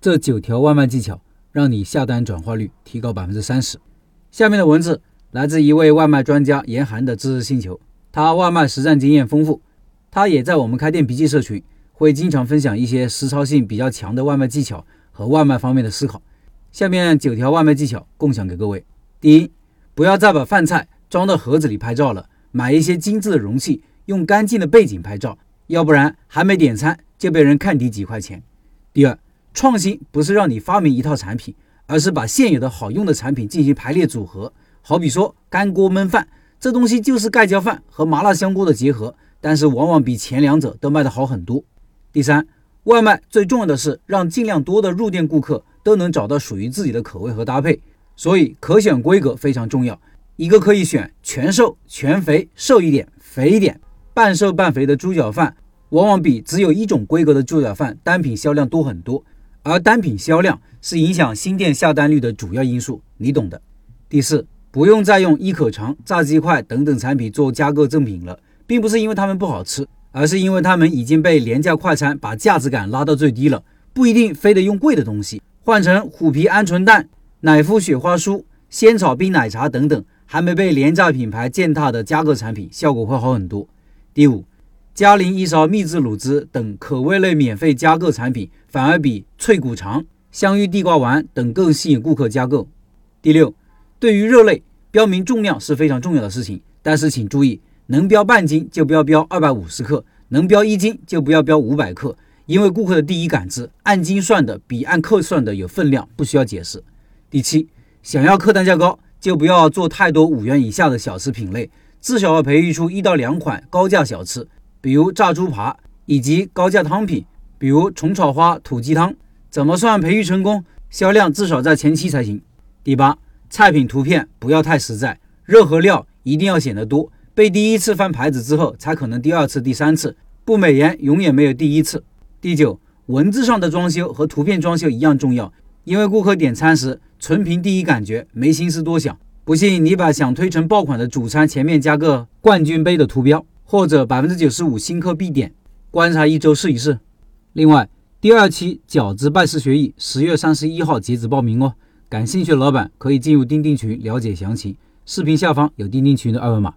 这九条外卖技巧，让你下单转化率提高百分之三十。下面的文字来自一位外卖专家严寒的知识星球，他外卖实战经验丰富，他也在我们开店笔记社群会经常分享一些实操性比较强的外卖技巧和外卖方面的思考。下面九条外卖技巧共享给各位：第一，不要再把饭菜装到盒子里拍照了，买一些精致的容器，用干净的背景拍照，要不然还没点餐就被人看低几块钱。第二，创新不是让你发明一套产品，而是把现有的好用的产品进行排列组合。好比说干锅焖饭，这东西就是盖浇饭和麻辣香锅的结合，但是往往比前两者都卖得好很多。第三，外卖最重要的是让尽量多的入店顾客都能找到属于自己的口味和搭配，所以可选规格非常重要。一个可以选全瘦、全肥、瘦一点、肥一点、半瘦半肥的猪脚饭，往往比只有一种规格的猪脚饭单品销量多很多。而单品销量是影响新店下单率的主要因素，你懂的。第四，不用再用一口肠、炸鸡块等等产品做加购赠品了，并不是因为它们不好吃，而是因为它们已经被廉价快餐把价值感拉到最低了。不一定非得用贵的东西，换成虎皮鹌鹑蛋、奶芙雪花酥、仙草冰奶茶等等还没被廉价品牌践踏的加购产品，效果会好很多。第五。嘉陵一勺秘制卤汁等口味类免费加购产品，反而比脆骨肠、香芋地瓜丸等更吸引顾客加购。第六，对于肉类，标明重量是非常重要的事情，但是请注意，能标半斤就不要标二百五十克，能标一斤就不要标五百克，因为顾客的第一感知，按斤算的比按克算的有分量，不需要解释。第七，想要客单价高，就不要做太多五元以下的小吃品类，至少要培育出一到两款高价小吃。比如炸猪扒以及高价汤品，比如虫草花土鸡汤，怎么算培育成功？销量至少在前期才行。第八，菜品图片不要太实在，肉和料一定要显得多，被第一次翻牌子之后，才可能第二次、第三次。不美颜永远没有第一次。第九，文字上的装修和图片装修一样重要，因为顾客点餐时纯凭第一感觉，没心思多想。不信你把想推成爆款的主餐前面加个冠军杯的图标。或者百分之九十五新客必点，观察一周试一试。另外，第二期饺子拜师学艺十月三十一号截止报名哦，感兴趣的老板可以进入钉钉群了解详情，视频下方有钉钉群的二维码。